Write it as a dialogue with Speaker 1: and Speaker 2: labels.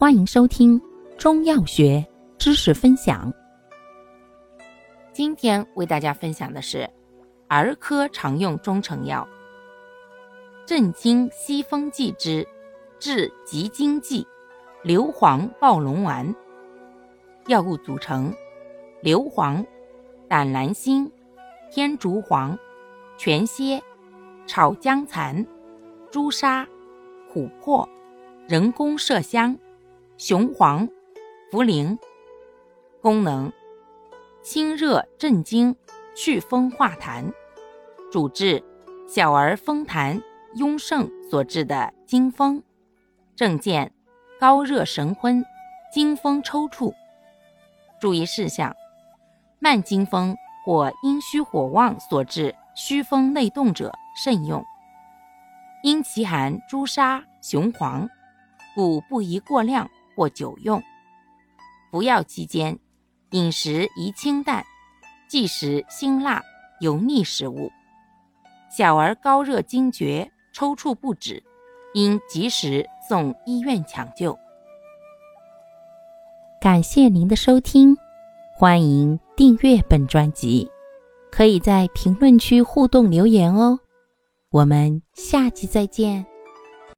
Speaker 1: 欢迎收听中药学知识分享。今天为大家分享的是儿科常用中成药镇惊息风剂之治急惊剂硫磺暴龙丸。药物组成：硫磺、胆蓝星、天竺黄、全蝎、炒姜蚕、朱砂、琥珀、人工麝香。雄黄、茯苓，功能：清热镇惊、祛风化痰，主治小儿风痰壅盛所致的惊风。症见：高热神昏、惊风抽搐。注意事项：慢惊风或阴虚火旺所致虚风内动者慎用。因其含朱砂、雄黄，故不宜过量。或久用，服药期间饮食宜清淡，忌食辛辣油腻食物。小儿高热惊厥、抽搐不止，应及时送医院抢救。感谢您的收听，欢迎订阅本专辑，可以在评论区互动留言哦。我们下期再见。